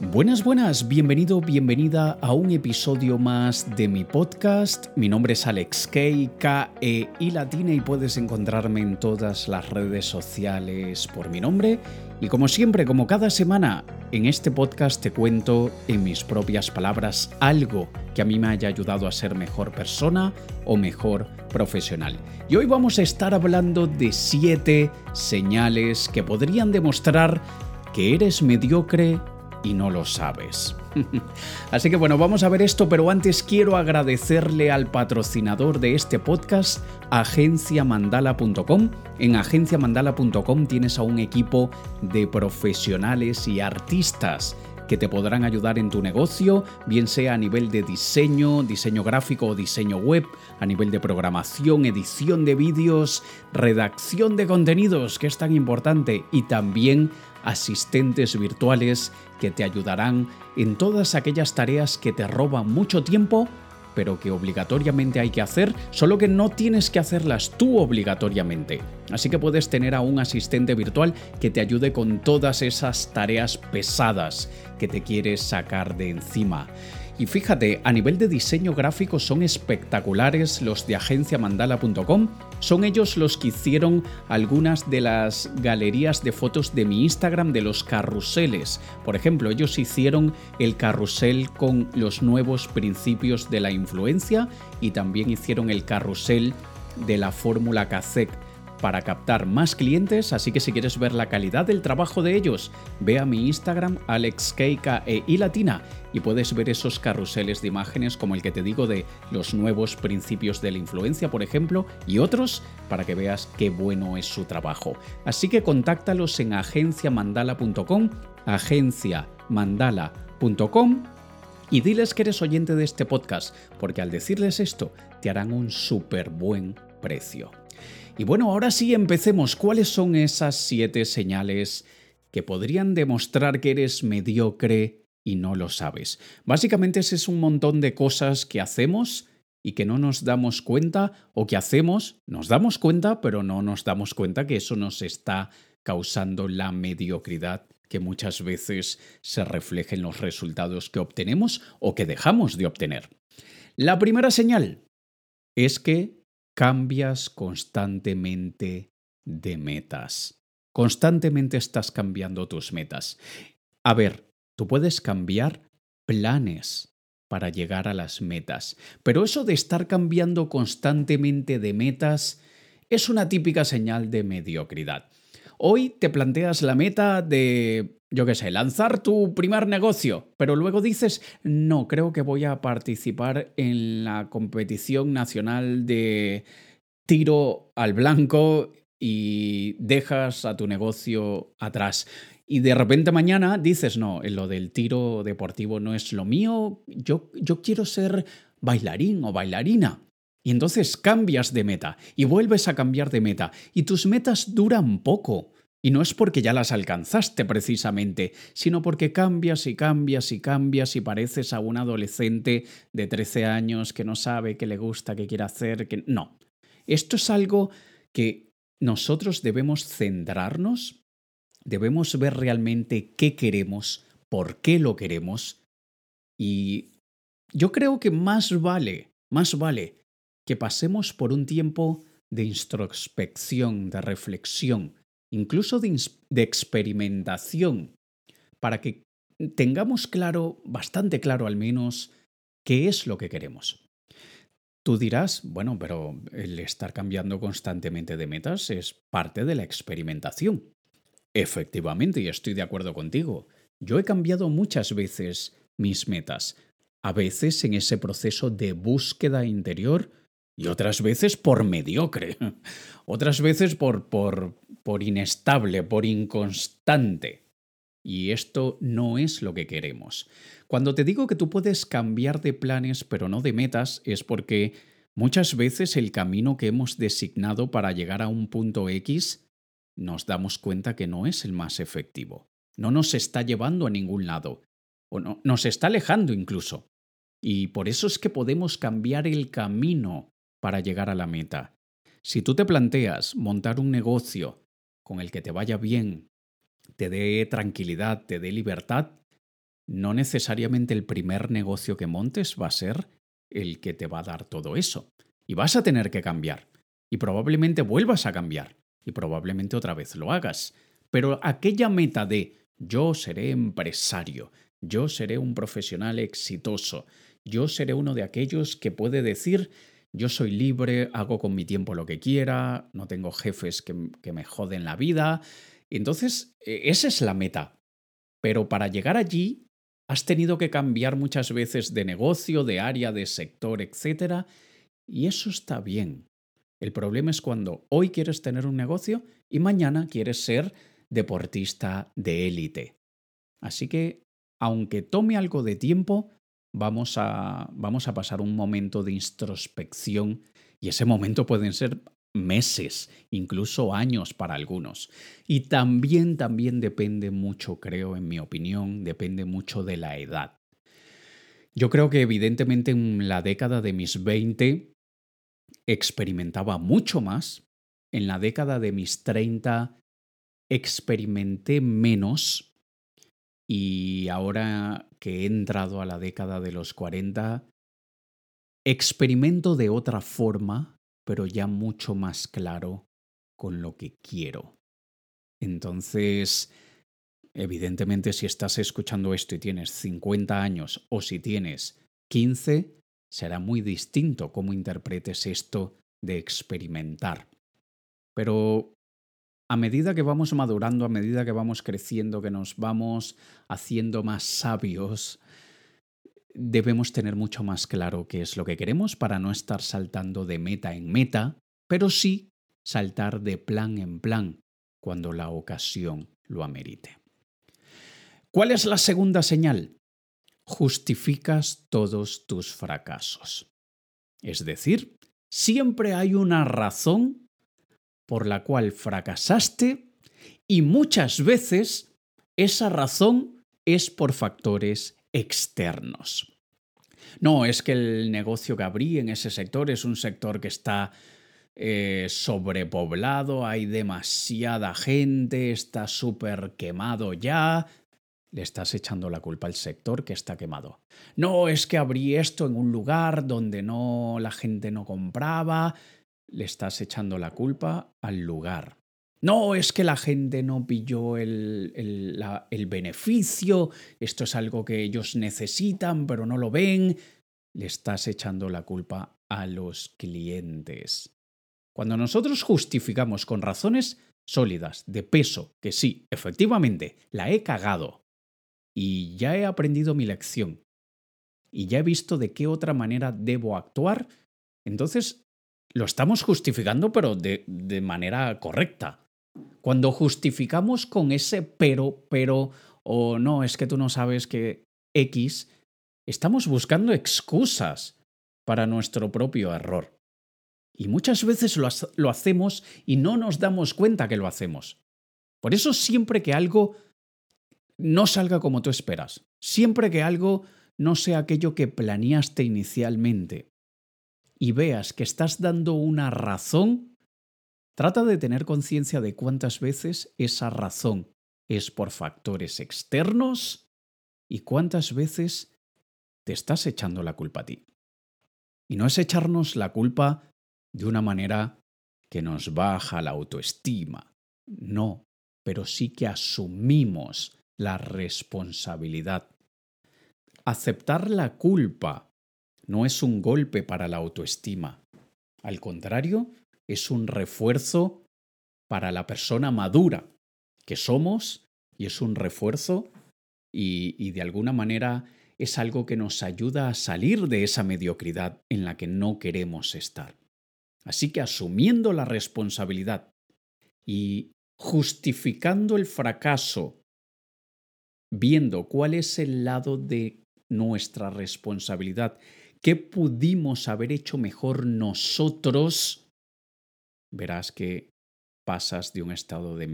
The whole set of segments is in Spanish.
Buenas, buenas, bienvenido, bienvenida a un episodio más de mi podcast. Mi nombre es Alex K, K, E y latina y puedes encontrarme en todas las redes sociales por mi nombre. Y como siempre, como cada semana, en este podcast te cuento en mis propias palabras algo que a mí me haya ayudado a ser mejor persona o mejor profesional. Y hoy vamos a estar hablando de siete señales que podrían demostrar que eres mediocre y no lo sabes. Así que bueno, vamos a ver esto, pero antes quiero agradecerle al patrocinador de este podcast, agenciamandala.com. En agenciamandala.com tienes a un equipo de profesionales y artistas que te podrán ayudar en tu negocio, bien sea a nivel de diseño, diseño gráfico o diseño web, a nivel de programación, edición de vídeos, redacción de contenidos, que es tan importante, y también asistentes virtuales que te ayudarán en todas aquellas tareas que te roban mucho tiempo, pero que obligatoriamente hay que hacer, solo que no tienes que hacerlas tú obligatoriamente. Así que puedes tener a un asistente virtual que te ayude con todas esas tareas pesadas que te quieres sacar de encima. Y fíjate, a nivel de diseño gráfico son espectaculares los de agenciamandala.com. Son ellos los que hicieron algunas de las galerías de fotos de mi Instagram de los carruseles. Por ejemplo, ellos hicieron el carrusel con los nuevos principios de la influencia y también hicieron el carrusel de la fórmula CACEC para captar más clientes, así que si quieres ver la calidad del trabajo de ellos, ve a mi Instagram alexkeika e latina y puedes ver esos carruseles de imágenes como el que te digo de los nuevos principios de la influencia, por ejemplo, y otros para que veas qué bueno es su trabajo. Así que contáctalos en agenciamandala.com, agenciamandala.com y diles que eres oyente de este podcast, porque al decirles esto te harán un súper buen precio. Y bueno, ahora sí empecemos. ¿Cuáles son esas siete señales que podrían demostrar que eres mediocre y no lo sabes? Básicamente ese es un montón de cosas que hacemos y que no nos damos cuenta o que hacemos, nos damos cuenta, pero no nos damos cuenta que eso nos está causando la mediocridad que muchas veces se refleja en los resultados que obtenemos o que dejamos de obtener. La primera señal es que cambias constantemente de metas. Constantemente estás cambiando tus metas. A ver, tú puedes cambiar planes para llegar a las metas, pero eso de estar cambiando constantemente de metas es una típica señal de mediocridad. Hoy te planteas la meta de, yo qué sé, lanzar tu primer negocio, pero luego dices, no, creo que voy a participar en la competición nacional de tiro al blanco y dejas a tu negocio atrás. Y de repente mañana dices, no, lo del tiro deportivo no es lo mío, yo, yo quiero ser bailarín o bailarina. Y entonces cambias de meta y vuelves a cambiar de meta y tus metas duran poco. Y no es porque ya las alcanzaste precisamente, sino porque cambias y cambias y cambias y pareces a un adolescente de 13 años que no sabe qué le gusta, qué quiere hacer, que no. Esto es algo que nosotros debemos centrarnos, debemos ver realmente qué queremos, por qué lo queremos y yo creo que más vale, más vale que pasemos por un tiempo de introspección, de reflexión, incluso de, experimentación, para que tengamos claro, bastante claro al menos, qué es lo que queremos. Tú dirás, bueno, pero el estar cambiando constantemente de metas es parte de la experimentación. Efectivamente, y estoy de acuerdo contigo. Yo he cambiado muchas veces mis metas, a veces en ese proceso de búsqueda interior y otras veces por mediocre, otras veces por, por, por inestable, por inconstante. Y esto no es lo que queremos. Cuando te digo que tú puedes cambiar de planes pero no de metas, es porque muchas veces el camino que hemos designado para llegar a un punto X nos damos cuenta que no es el más efectivo. No nos está llevando a ningún lado. O no, nos está alejando incluso. Y por eso es que podemos cambiar el camino para llegar a la meta. Si tú te planteas montar un negocio con el que te vaya bien, te dé tranquilidad, te dé libertad, no necesariamente el primer negocio que montes va a ser el que te va a dar todo eso. Y vas a tener que cambiar. Y probablemente vuelvas a cambiar. Y probablemente otra vez lo hagas. Pero aquella meta de yo seré empresario, yo seré un profesional exitoso, yo seré uno de aquellos que puede decir yo soy libre, hago con mi tiempo lo que quiera, no tengo jefes que, me joden la vida. Entonces, e, esa es la meta. Pero para llegar allí, has tenido que cambiar muchas veces de negocio, de área, de sector, etc. Y eso está bien. El problema es cuando hoy quieres tener un negocio y mañana quieres ser deportista de élite. Así que, aunque tome algo de tiempo, vamos a, vamos a pasar un momento de introspección y ese momento pueden ser meses, incluso años para algunos. Y también, también depende mucho, creo, en mi opinión, depende mucho de la edad. Yo creo que evidentemente en la década de mis 20 experimentaba mucho más. En la década de mis 30 experimenté menos. Y ahora que he entrado a la década de los 40, experimento de otra forma pero ya mucho más claro con lo que quiero. Entonces, evidentemente si estás escuchando esto y tienes 50 años o si tienes 15, será muy distinto cómo interpretes esto de experimentar. Pero a medida que vamos madurando, a medida que vamos creciendo, que nos vamos haciendo más sabios, debemos tener mucho más claro qué es lo que queremos para no estar saltando de meta en meta, pero sí saltar de plan en plan cuando la ocasión lo amerite. ¿Cuál es la segunda señal? Justificas todos tus fracasos. Es decir, siempre hay una razón por la cual fracasaste y muchas veces esa razón es por factores externos. No, es que el negocio que abrí en ese sector es un sector que está eh, sobrepoblado, hay demasiada gente, está súper quemado ya. Le estás echando la culpa al sector que está quemado. No, es que abrí esto en un lugar donde no la gente no compraba. Le estás echando la culpa al lugar. No, es que la gente no pilló el, el, beneficio, esto es algo que ellos necesitan, pero no lo ven. Le estás echando la culpa a los clientes. Cuando nosotros justificamos con razones sólidas, de peso, que sí, efectivamente, la he cagado y ya he aprendido mi lección y ya he visto de qué otra manera debo actuar, entonces lo estamos justificando pero de, de manera correcta. Cuando justificamos con ese pero, pero, o no, es que tú no sabes que X, estamos buscando excusas para nuestro propio error. Y muchas veces lo, lo, hacemos y no nos damos cuenta que lo hacemos. Por eso siempre que algo no salga como tú esperas, siempre que algo no sea aquello que planeaste inicialmente, y veas que estás dando una razón Trata de tener conciencia de cuántas veces esa razón es por factores externos y cuántas veces te estás echando la culpa a ti. Y no es echarnos la culpa de una manera que nos baja la autoestima. No, pero sí que asumimos la responsabilidad. Aceptar la culpa no es un golpe para la autoestima. Al contrario, es un refuerzo para la persona madura que somos y es un refuerzo y, de alguna manera es algo que nos ayuda a salir de esa mediocridad en la que no queremos estar. Así que asumiendo la responsabilidad y justificando el fracaso, viendo cuál es el lado de nuestra responsabilidad, qué pudimos haber hecho mejor nosotros, verás que pasas de un estado de,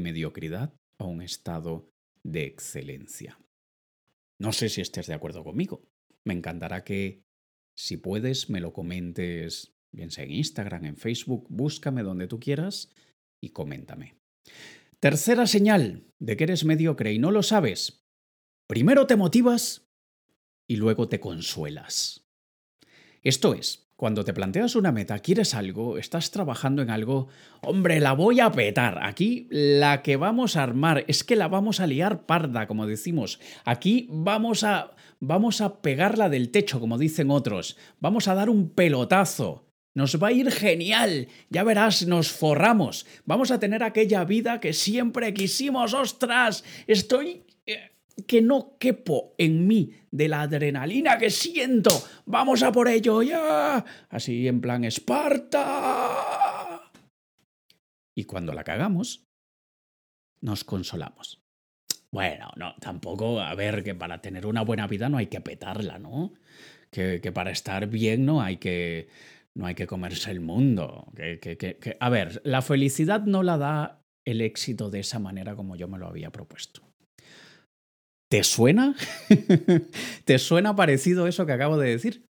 mediocridad a un estado de excelencia. No sé si estés de acuerdo conmigo. Me encantará que, si puedes, me lo comentes, bien sea en Instagram, en Facebook, búscame donde tú quieras y coméntame. Tercera señal de que eres mediocre y no lo sabes. Primero te motivas y luego te consuelas. Esto es, cuando te planteas una meta, quieres algo, estás trabajando en algo, hombre, la voy a petar. Aquí la que vamos a armar es que la vamos a liar parda, como decimos. Aquí vamos a vamos a pegarla del techo, como dicen otros. Vamos a dar un pelotazo. Nos va a ir genial. Ya verás, nos forramos. Vamos a tener aquella vida que siempre quisimos. ¡Ostras! Estoy eh, que no quepo en mí de la adrenalina que siento. Vamos a por ello ya. Así en plan Esparta. Y cuando la cagamos, nos consolamos. Bueno, no, tampoco, a ver, que para tener una buena vida no hay que petarla, ¿no? Que, que para estar bien no hay que, no hay que comerse el mundo. Que, que, a ver, la felicidad no la da el éxito de esa manera como yo me lo había propuesto. ¿Te suena? ¿Te suena parecido eso que acabo de decir?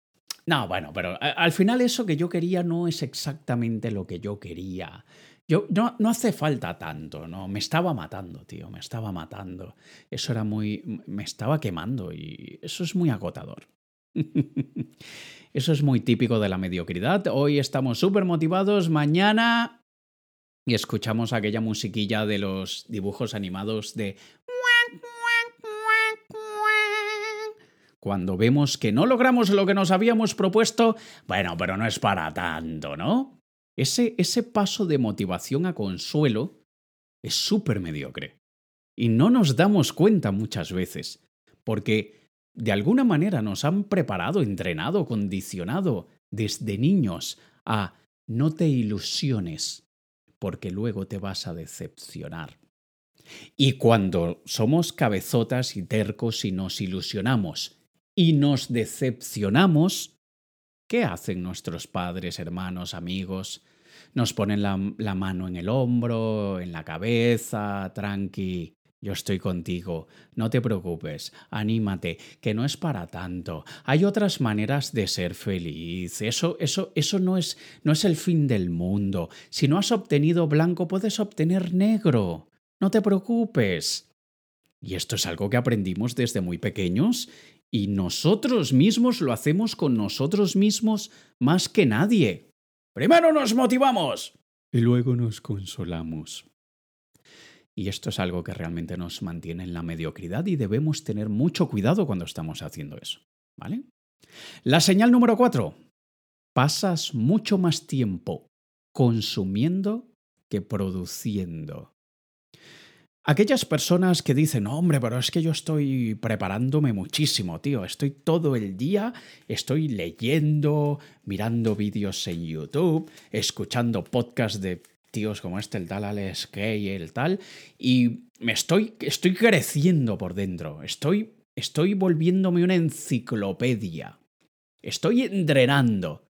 No, bueno, pero al final eso que yo quería no es exactamente lo que yo quería. Yo, no, no hace falta tanto, ¿no? Me estaba matando, tío, me estaba matando. Eso era muy... me estaba quemando y eso es muy agotador. Eso es muy típico de la mediocridad. Hoy estamos súper motivados, mañana y escuchamos aquella musiquilla de los dibujos animados de Cuando vemos que no logramos lo que nos habíamos propuesto, bueno, pero no es para tanto, ¿no? Ese, ese paso de motivación a consuelo es súper mediocre. Y no nos damos cuenta muchas veces, porque de alguna manera nos han preparado, entrenado, condicionado desde niños a no te ilusiones, porque luego te vas a decepcionar. Y cuando somos cabezotas y tercos y nos ilusionamos y nos decepcionamos, ¿qué hacen nuestros padres, hermanos, amigos? Nos ponen la, mano en el hombro, en la cabeza, tranqui. Yo estoy contigo, no te preocupes, anímate, que no es para tanto. Hay otras maneras de ser feliz. Eso, eso, eso no es, no es el fin del mundo. Si no has obtenido blanco, puedes obtener negro. No te preocupes. Y esto es algo que aprendimos desde muy pequeños y nosotros mismos lo hacemos con nosotros mismos más que nadie. Primero nos motivamos y luego nos consolamos. Y esto es algo que realmente nos mantiene en la mediocridad y debemos tener mucho cuidado cuando estamos haciendo eso. ¿Vale? La señal número cuatro. Pasas mucho más tiempo consumiendo que produciendo. Aquellas personas que dicen, hombre, pero es que yo estoy preparándome muchísimo, tío, estoy todo el día, estoy leyendo, mirando vídeos en YouTube, escuchando podcasts de tíos como este, el tal Alex Kay, el tal, y me estoy, estoy creciendo por dentro, estoy, estoy volviéndome una enciclopedia, estoy entrenando.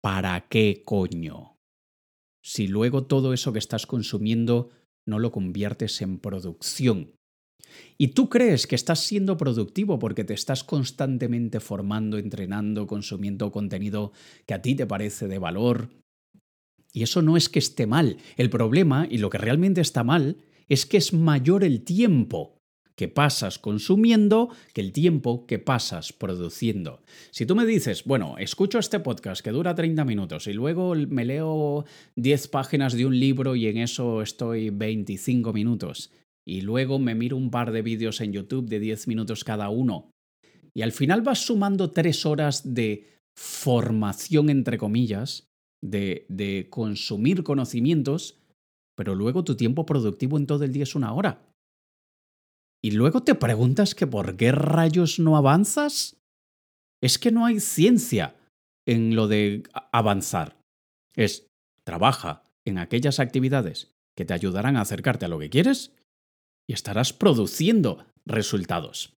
¿Para qué coño? Si luego todo eso que estás consumiendo no lo conviertes en producción. Y tú crees que estás siendo productivo porque te estás constantemente formando, entrenando, consumiendo contenido que a ti te parece de valor. Y eso no es que esté mal. El problema, y lo que realmente está mal, es que es mayor el tiempo que pasas consumiendo que el tiempo que pasas produciendo. Si tú me dices, bueno, escucho este podcast que dura 30 minutos y luego me leo 10 páginas de un libro y en eso estoy 25 minutos, y luego me miro un par de vídeos en YouTube de 10 minutos cada uno, y al final vas sumando 3 horas de formación, entre comillas, de, de consumir conocimientos, pero luego tu tiempo productivo en todo el día es una hora. Y luego te preguntas que por qué rayos no avanzas. Es que no hay ciencia en lo de avanzar. Es trabaja en aquellas actividades que te ayudarán a acercarte a lo que quieres y estarás produciendo resultados.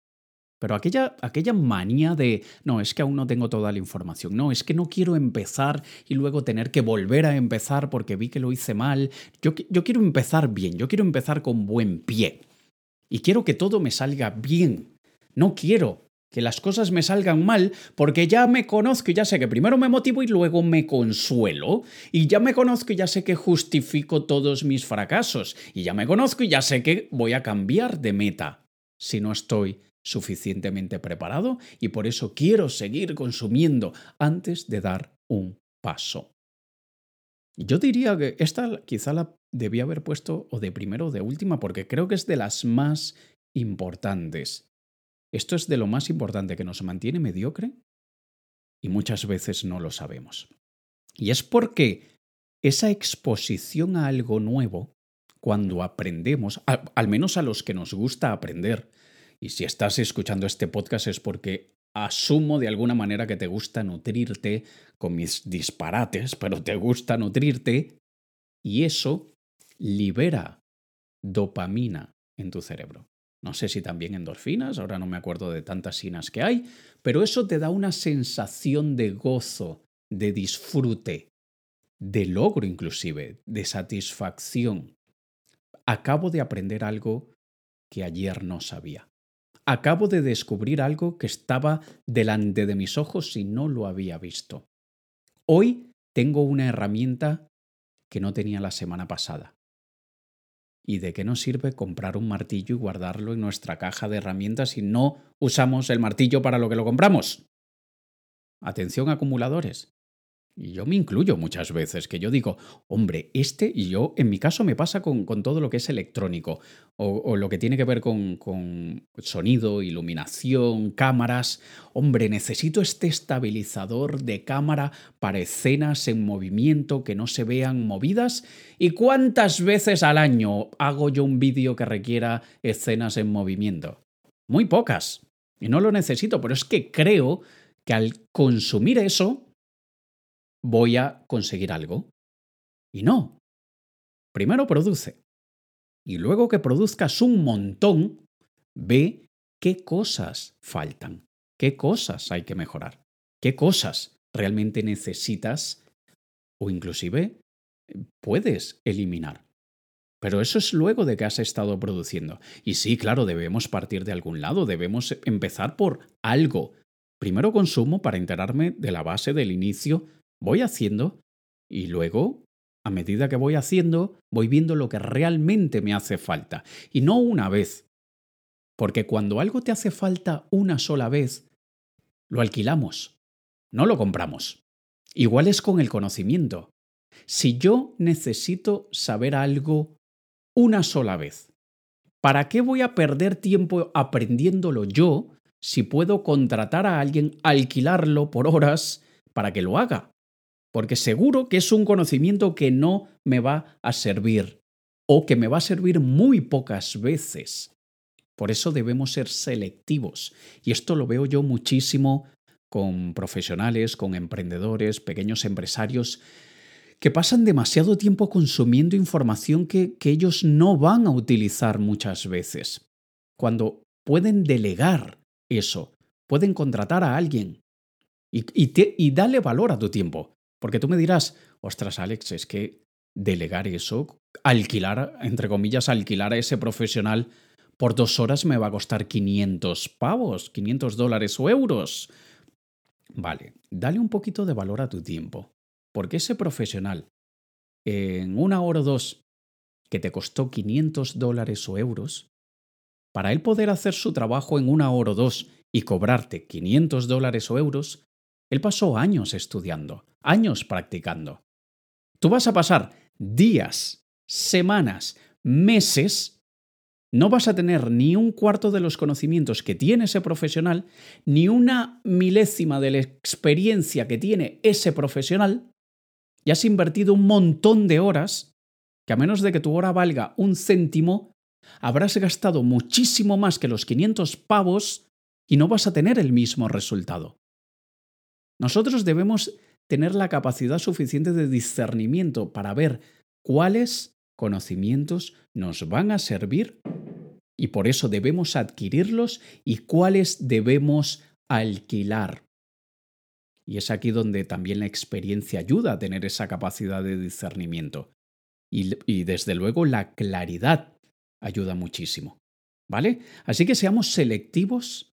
Pero aquella, aquella manía de, no, es que aún no tengo toda la información, no, es que no quiero empezar y luego tener que volver a empezar porque vi que lo hice mal, yo, yo quiero empezar bien, yo quiero empezar con buen pie y quiero que todo me salga bien. No quiero que las cosas me salgan mal porque ya me conozco y ya sé que primero me motivo y luego me consuelo. Y ya me conozco y ya sé que justifico todos mis fracasos. Y ya me conozco y ya sé que voy a cambiar de meta. si no estoy suficientemente preparado y por eso quiero seguir consumiendo antes de dar un paso. Yo diría que esta quizá la debía haber puesto o de primero o de última porque creo que es de las más importantes. Esto es de lo más importante que nos mantiene mediocre y muchas veces no lo sabemos. Y es porque esa exposición a algo nuevo, cuando aprendemos, al, menos a los que nos gusta aprender, y si estás escuchando este podcast es porque asumo de alguna manera que te gusta nutrirte con mis disparates, pero te gusta nutrirte, y eso libera dopamina en tu cerebro. No sé si también endorfinas, ahora no me acuerdo de tantas sinas que hay, pero eso te da una sensación de gozo, de disfrute, de logro inclusive, de satisfacción. Acabo de aprender algo que ayer no sabía. Acabo de descubrir algo que estaba delante de mis ojos y no lo había visto. Hoy tengo una herramienta que no tenía la semana pasada. ¿Y de qué nos sirve comprar un martillo y guardarlo en nuestra caja de herramientas si no usamos el martillo para lo que lo compramos? Atención acumuladores. Y yo me incluyo muchas veces, que yo digo, hombre, este, y yo, en mi caso me pasa con, todo lo que es electrónico, o, lo que tiene que ver con, con, sonido, iluminación, cámaras. Hombre, necesito este estabilizador de cámara para escenas en movimiento que no se vean movidas. ¿Y cuántas veces al año hago yo un vídeo que requiera escenas en movimiento? Muy pocas. Y no lo necesito, pero es que creo que al consumir eso, voy a conseguir algo. Y no. Primero produce. Y luego que produzcas un montón, ve qué cosas faltan, qué cosas hay que mejorar, qué cosas realmente necesitas o inclusive puedes eliminar. Pero eso es luego de que has estado produciendo. Y sí, claro, debemos partir de algún lado, debemos empezar por algo. Primero consumo para enterarme de la base del inicio voy haciendo y luego, a medida que voy haciendo, voy viendo lo que realmente me hace falta. Y no una vez. Porque cuando algo te hace falta una sola vez, lo alquilamos, no lo compramos. Igual es con el conocimiento. Si yo necesito saber algo una sola vez, ¿para qué voy a perder tiempo aprendiéndolo yo si puedo contratar a alguien, alquilarlo por horas para que lo haga? Porque seguro que es un conocimiento que no me va a servir o que me va a servir muy pocas veces. Por eso debemos ser selectivos. Y esto lo veo yo muchísimo con profesionales, con emprendedores, pequeños empresarios, que pasan demasiado tiempo consumiendo información que, ellos no van a utilizar muchas veces. Cuando pueden delegar eso, pueden contratar a alguien y, y darle valor a tu tiempo. Porque tú me dirás, ostras, Alex, es que delegar eso, alquilar, entre comillas, alquilar a ese profesional por dos horas me va a costar 500 pavos, 500 dólares o euros. Vale, dale un poquito de valor a tu tiempo. Porque ese profesional, en una hora o dos, que te costó 500 dólares o euros, para él poder hacer su trabajo en una hora o dos y cobrarte 500 dólares o euros, él pasó años estudiando, años practicando. Tú vas a pasar días, semanas, meses, no vas a tener ni un cuarto de los conocimientos que tiene ese profesional, ni una milésima de la experiencia que tiene ese profesional, y has invertido un montón de horas, que a menos de que tu hora valga un céntimo, habrás gastado muchísimo más que los 500 pavos y no vas a tener el mismo resultado. Nosotros debemos tener la capacidad suficiente de discernimiento para ver cuáles conocimientos nos van a servir y por eso debemos adquirirlos y cuáles debemos alquilar. Y es aquí donde también la experiencia ayuda a tener esa capacidad de discernimiento. Y, y, desde luego la claridad ayuda muchísimo. ¿Vale? Así que seamos selectivos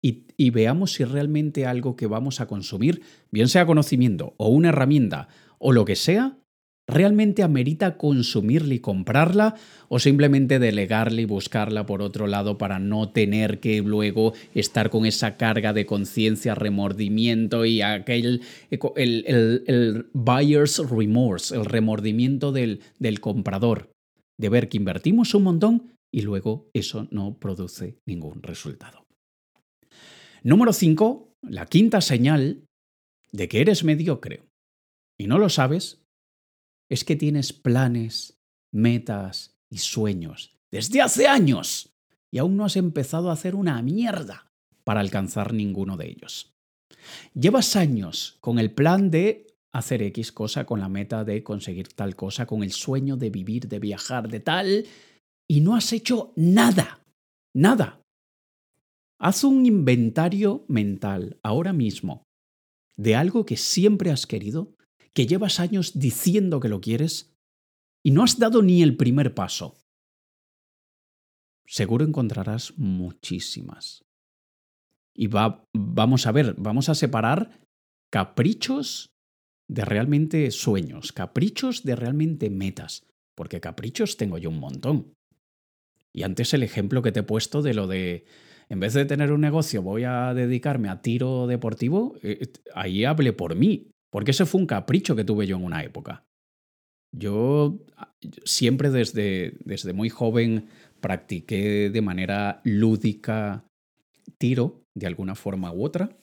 y, veamos si realmente algo que vamos a consumir, bien sea conocimiento o una herramienta o lo que sea, ¿Realmente amerita consumirla y comprarla o simplemente delegarla y buscarla por otro lado para no tener que luego estar con esa carga de conciencia, remordimiento y aquel el, el, buyer's remorse, el remordimiento del, del comprador, de ver que invertimos un montón y luego eso no produce ningún resultado. Número 5, la quinta señal de que eres mediocre y no lo sabes es que tienes planes, metas y sueños desde hace años y aún no has empezado a hacer una mierda para alcanzar ninguno de ellos. Llevas años con el plan de hacer X cosa, con la meta de conseguir tal cosa, con el sueño de vivir, de viajar, de tal, y no has hecho nada, nada. Haz un inventario mental ahora mismo de algo que siempre has querido que llevas años diciendo que lo quieres y no has dado ni el primer paso. Seguro encontrarás muchísimas. Y va, vamos a ver, vamos a separar caprichos de realmente sueños, caprichos de realmente metas, porque caprichos tengo yo un montón. Y antes el ejemplo que te he puesto de lo de, en vez de tener un negocio, voy a dedicarme a tiro deportivo, eh, ahí hable por mí. Porque ese fue un capricho que tuve yo en una época. Yo siempre desde, desde muy joven practiqué de manera lúdica tiro, de alguna forma u otra.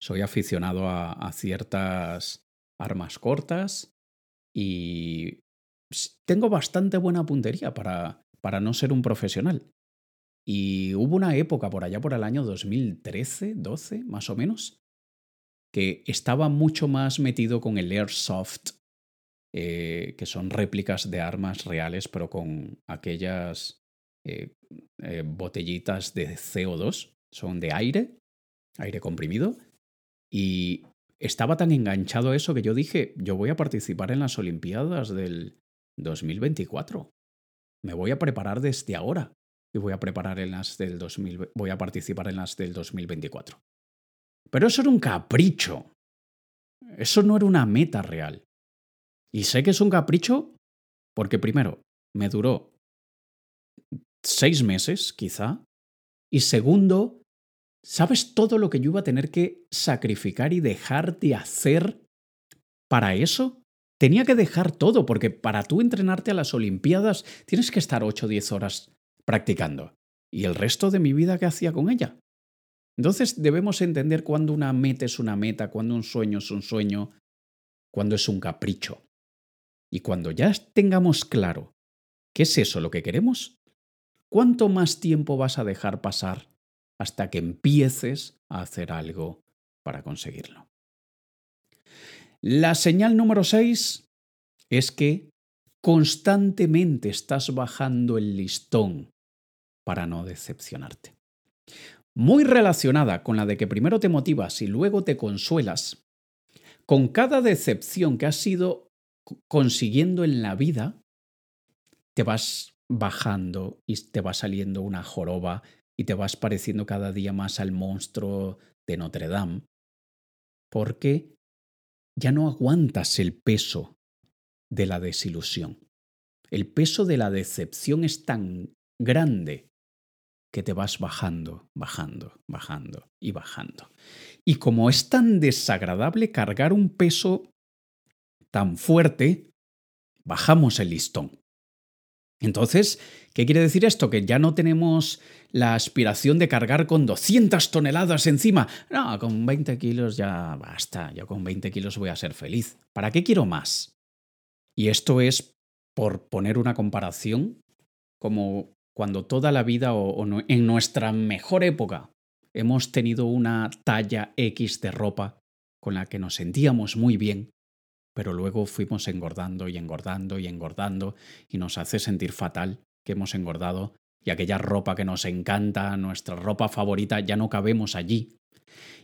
Soy aficionado a, a ciertas armas cortas y tengo bastante buena puntería para, para no ser un profesional. Y hubo una época por allá por el año 2013, 12 más o menos, que estaba mucho más metido con el airsoft, eh, que son réplicas de armas reales, pero con aquellas eh, eh, botellitas de CO2, son de aire, aire comprimido, y estaba tan enganchado a eso que yo dije, yo voy a participar en las Olimpiadas del 2024. Me voy a preparar desde ahora y voy a preparar en las del 2000, voy a participar en las del 2024. Pero eso era un capricho. Eso no era una meta real. Y sé que es un capricho porque primero, me duró seis meses, quizá. Y segundo, ¿sabes todo lo que yo iba a tener que sacrificar y dejar de hacer para eso? Tenía que dejar todo, porque para tú entrenarte a las Olimpiadas tienes que estar 8 o 10 horas practicando. ¿Y el resto de mi vida qué hacía con ella? Entonces debemos entender cuándo una meta es una meta, cuándo un sueño es un sueño, cuándo es un capricho. Y cuando ya tengamos claro qué es eso lo que queremos, ¿cuánto más tiempo vas a dejar pasar hasta que empieces a hacer algo para conseguirlo? La señal número 6 es que constantemente estás bajando el listón para no decepcionarte muy relacionada con la de que primero te motivas y luego te consuelas, con cada decepción que has ido consiguiendo en la vida, te vas bajando y te va saliendo una joroba y te vas pareciendo cada día más al monstruo de Notre Dame, porque ya no aguantas el peso de la desilusión. El peso de la decepción es tan grande que te vas bajando, bajando, bajando y bajando. Y como es tan desagradable cargar un peso tan fuerte, bajamos el listón. Entonces, ¿qué quiere decir esto? Que ya no tenemos la aspiración de cargar con 200 toneladas encima. No, con 20 kilos ya basta, yo con 20 kilos voy a ser feliz. ¿Para qué quiero más? Y esto es, por poner una comparación, como cuando toda la vida o, en nuestra mejor época hemos tenido una talla X de ropa con la que nos sentíamos muy bien, pero luego fuimos engordando y engordando y engordando y nos hace sentir fatal que hemos engordado y aquella ropa que nos encanta, nuestra ropa favorita, ya no cabemos allí.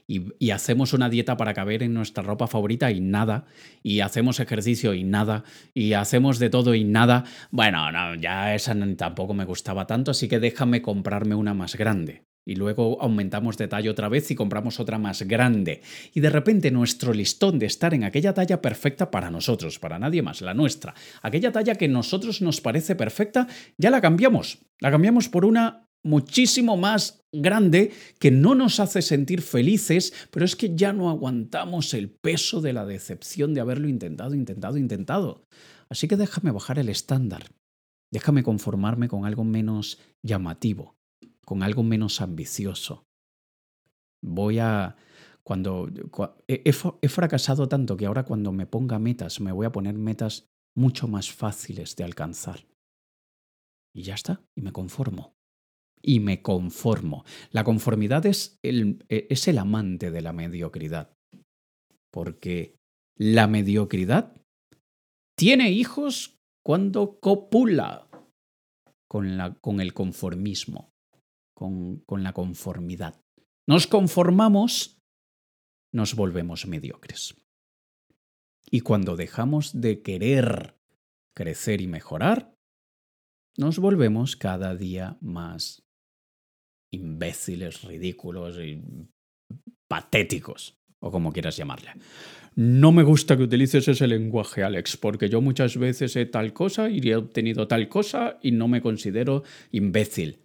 Y, hacemos una dieta para caber en nuestra ropa favorita y nada, y hacemos ejercicio y nada, y hacemos de todo y nada, bueno, no, ya esa tampoco me gustaba tanto, así que déjame comprarme una más grande. Y luego aumentamos de talla otra vez y compramos otra más grande. Y de repente nuestro listón de estar en aquella talla perfecta para nosotros, para nadie más, la nuestra, aquella talla que nosotros nos parece perfecta, ya la cambiamos. La cambiamos por una muchísimo más grande que no nos hace sentir felices, pero es que ya no aguantamos el peso de la decepción de haberlo intentado, intentado, intentado. Así que déjame bajar el estándar. Déjame conformarme con algo menos llamativo con algo menos ambicioso. Voy a... Cuando he, he, fracasado tanto que ahora cuando me ponga metas me voy a poner metas mucho más fáciles de alcanzar. Y ya está, y me conformo. Y me conformo. La conformidad es el, e, es el amante de la mediocridad. Porque la mediocridad tiene hijos cuando copula con, la, con el conformismo con, la conformidad. Nos conformamos, nos volvemos mediocres. Y cuando dejamos de querer crecer y mejorar, nos volvemos cada día más imbéciles, ridículos y patéticos, o como quieras llamarle. No me gusta que utilices ese lenguaje, Alex, porque yo muchas veces he tal cosa y he obtenido tal cosa y no me considero imbécil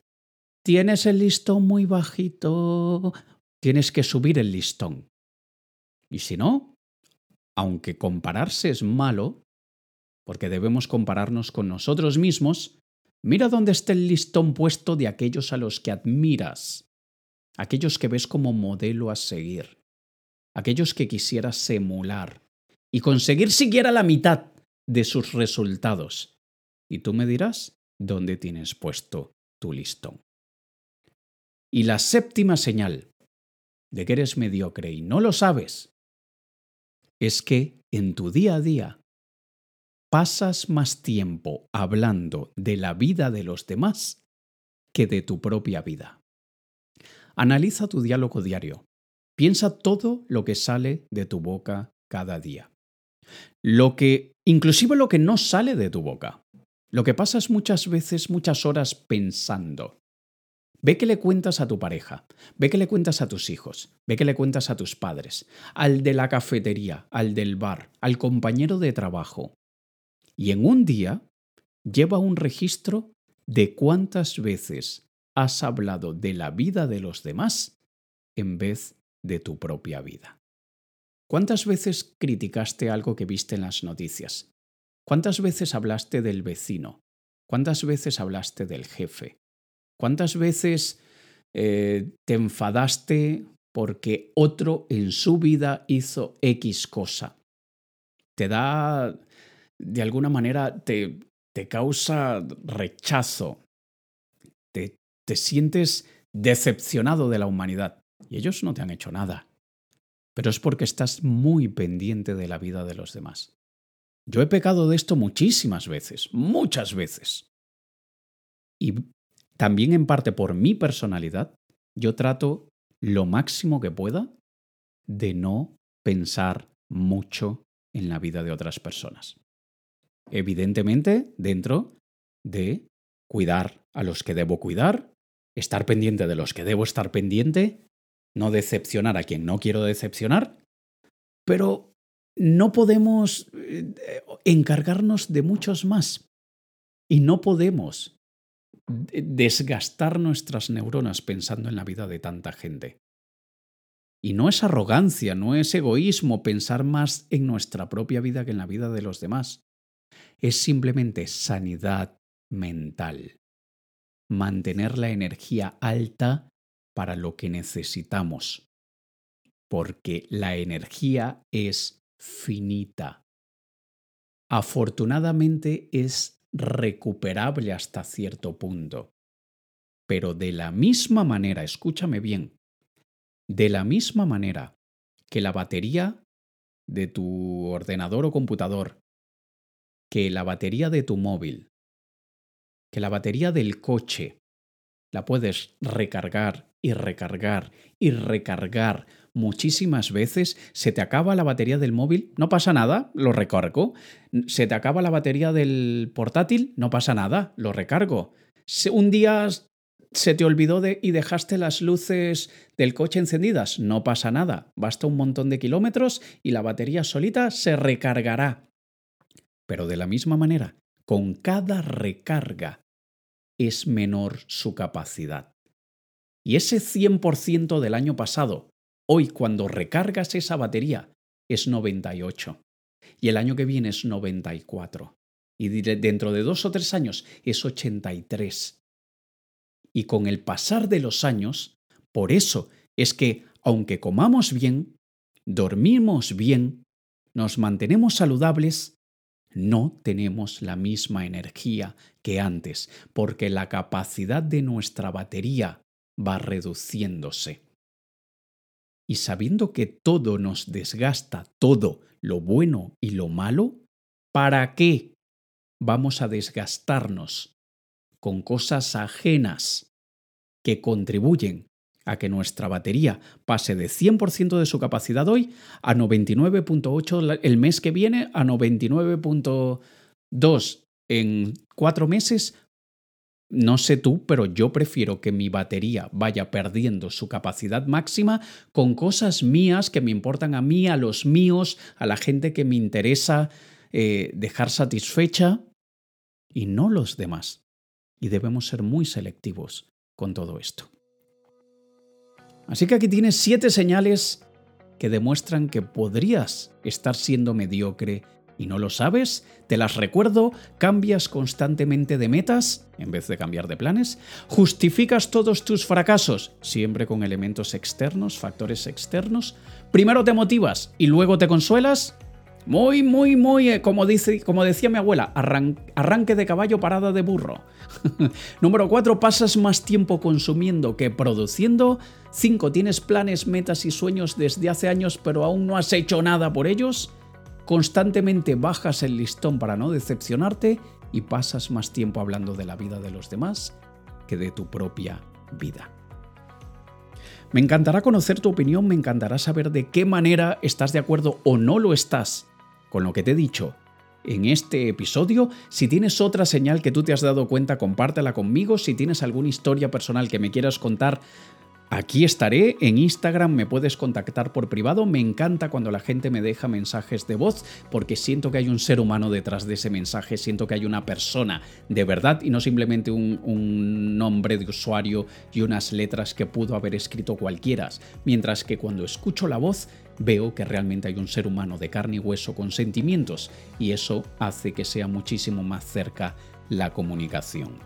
tienes el listón muy bajito, tienes que subir el listón. Y si no, aunque compararse es malo, porque debemos compararnos con nosotros mismos, mira dónde está el listón puesto de aquellos a los que admiras, aquellos que ves como modelo a seguir, aquellos que quisieras emular y conseguir siquiera la mitad de sus resultados. Y tú me dirás dónde tienes puesto tu listón. Y la séptima señal de que eres mediocre y no lo sabes es que en tu día a día pasas más tiempo hablando de la vida de los demás que de tu propia vida. Analiza tu diálogo diario. Piensa todo lo que sale de tu boca cada día. Lo que, inclusive lo que no sale de tu boca. Lo que pasas muchas veces, muchas horas pensando. Ve que le cuentas a tu pareja, ve que le cuentas a tus hijos, ve que le cuentas a tus padres, al de la cafetería, al del bar, al compañero de trabajo. Y en un día lleva un registro de cuántas veces has hablado de la vida de los demás en vez de tu propia vida. ¿Cuántas veces criticaste algo que viste en las noticias? ¿Cuántas veces hablaste del vecino? ¿Cuántas veces hablaste del jefe? ¿Cuántas veces eh, te enfadaste porque otro en su vida hizo X cosa? Te da, de alguna manera, te, te causa rechazo, te, te sientes decepcionado de la humanidad y ellos no te han hecho nada. Pero es porque estás muy pendiente de la vida de los demás. Yo he pecado de esto muchísimas veces, muchas veces. Y también en parte por mi personalidad, yo trato lo máximo que pueda de no pensar mucho en la vida de otras personas. Evidentemente, dentro de cuidar a los que debo cuidar, estar pendiente de los que debo estar pendiente, no decepcionar a quien no quiero decepcionar, pero no podemos eh, encargarnos de muchos más. Y no podemos desgastar nuestras neuronas pensando en la vida de tanta gente. Y no es arrogancia, no es egoísmo pensar más en nuestra propia vida que en la vida de los demás. Es simplemente sanidad mental. Mantener la energía alta para lo que necesitamos. Porque la energía es finita. Afortunadamente es recuperable hasta cierto punto. Pero de la misma manera, escúchame bien, de la misma manera que la batería de tu ordenador o computador, que la batería de tu móvil, que la batería del coche, la puedes recargar y recargar y recargar muchísimas veces, se te acaba la batería del móvil, no pasa nada, lo recargo. Se te acaba la batería del portátil, no pasa nada, lo recargo. Un día se te olvidó de, y dejaste las luces del coche encendidas. No pasa nada. Basta un montón de kilómetros y la batería solita se recargará. Pero de la misma manera, con cada recarga es menor su capacidad. Y ese 100% del año pasado, hoy cuando recargas esa batería, es 98. Y el año que viene es 94. Y dentro de dos o tres años es 83. Y con el pasar de los años, por eso es que, aunque comamos bien, dormimos bien, nos mantenemos saludables, no tenemos la misma energía que antes, porque la capacidad de nuestra batería va reduciéndose. Y sabiendo que todo nos desgasta, todo, lo bueno y lo malo, ¿para qué vamos a desgastarnos con cosas ajenas que contribuyen a que nuestra batería pase de 100% de su capacidad hoy a 99.8 el mes que viene, a 99.2 en cuatro meses. No sé tú, pero yo prefiero que mi batería vaya perdiendo su capacidad máxima con cosas mías que me importan a mí, a los míos, a la gente que me interesa eh, dejar satisfecha y no los demás. Y debemos ser muy selectivos con todo esto. Así que aquí tienes siete señales que demuestran que podrías estar siendo mediocre. Y no lo sabes, te las recuerdo, cambias constantemente de metas en vez de cambiar de planes, justificas todos tus fracasos, siempre con elementos externos, factores externos, primero te motivas y luego te consuelas, muy, muy, muy, eh, como, dice, como decía mi abuela, arranque de caballo, parada de burro. Número 4, pasas más tiempo consumiendo que produciendo. 5, tienes planes, metas y sueños desde hace años pero aún no has hecho nada por ellos. Constantemente bajas el listón para no decepcionarte y pasas más tiempo hablando de la vida de los demás que de tu propia vida. Me encantará conocer tu opinión, me encantará saber de qué manera estás de acuerdo o no lo estás con lo que te he dicho en este episodio. Si tienes otra señal que tú te has dado cuenta, compártela conmigo. Si tienes alguna historia personal que me quieras contar, Aquí estaré, en Instagram me puedes contactar por privado, me encanta cuando la gente me deja mensajes de voz porque siento que hay un ser humano detrás de ese mensaje, siento que hay una persona de verdad y no simplemente un, nombre de usuario y unas letras que pudo haber escrito cualquiera, mientras que cuando escucho la voz veo que realmente hay un ser humano de carne y hueso con sentimientos y eso hace que sea muchísimo más cerca la comunicación.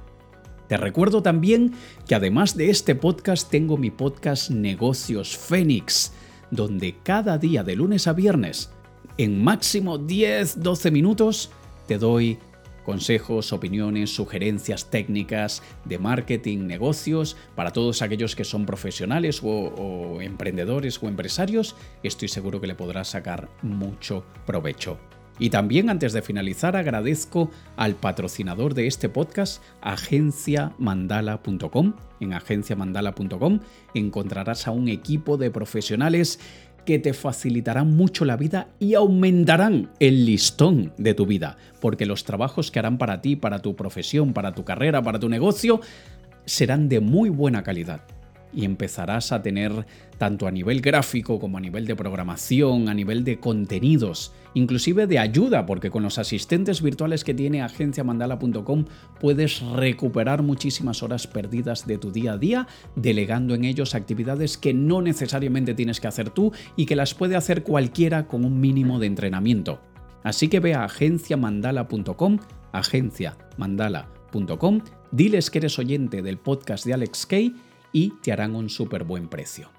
Te recuerdo también que además de este podcast tengo mi podcast Negocios Fénix, donde cada día de lunes a viernes, en máximo 10-12 minutos, te doy consejos, opiniones, sugerencias técnicas de marketing, negocios, para todos aquellos que son profesionales o, emprendedores o empresarios, estoy seguro que le podrás sacar mucho provecho. Y también antes de finalizar agradezco al patrocinador de este podcast, agenciamandala.com. En agenciamandala.com encontrarás a un equipo de profesionales que te facilitarán mucho la vida y aumentarán el listón de tu vida, porque los trabajos que harán para ti, para tu profesión, para tu carrera, para tu negocio, serán de muy buena calidad y empezarás a tener tanto a nivel gráfico como a nivel de programación, a nivel de contenidos, inclusive de ayuda, porque con los asistentes virtuales que tiene agenciamandala.com puedes recuperar muchísimas horas perdidas de tu día a día, delegando en ellos actividades que no necesariamente tienes que hacer tú y que las puede hacer cualquiera con un mínimo de entrenamiento. Así que ve a agenciamandala.com, agenciamandala.com, diles que eres oyente del podcast de Alex Kay y te harán un súper buen precio.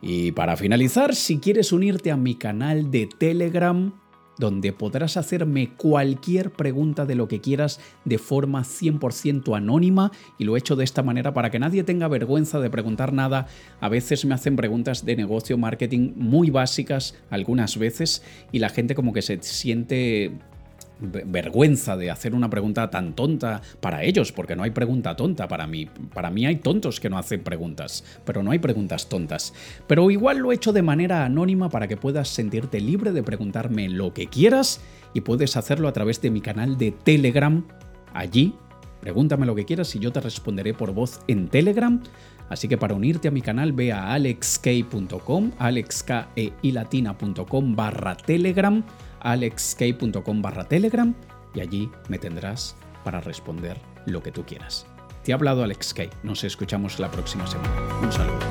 Y para finalizar, si quieres unirte a mi canal de Telegram, donde podrás hacerme cualquier pregunta de lo que quieras de forma 100% anónima y lo he hecho de esta manera para que nadie tenga vergüenza de preguntar nada. A veces me hacen preguntas de negocio, marketing muy básicas, algunas veces, y la gente como que se siente vergüenza de hacer una pregunta tan tonta para ellos, porque no hay pregunta tonta para mí. Para mí hay tontos que no hacen preguntas, pero no hay preguntas tontas. Pero igual lo he hecho de manera anónima para que puedas sentirte libre de preguntarme lo que quieras y puedes hacerlo a través de mi canal de Telegram. Allí Pregúntame lo que quieras y yo te responderé por voz en Telegram. Así que para unirte a mi canal ve a alexk.com, alexkeilatina.com barra Telegram, alexk.com barra Telegram y allí me tendrás para responder lo que tú quieras. Te ha hablado Alex Nos escuchamos la próxima semana. Un saludo.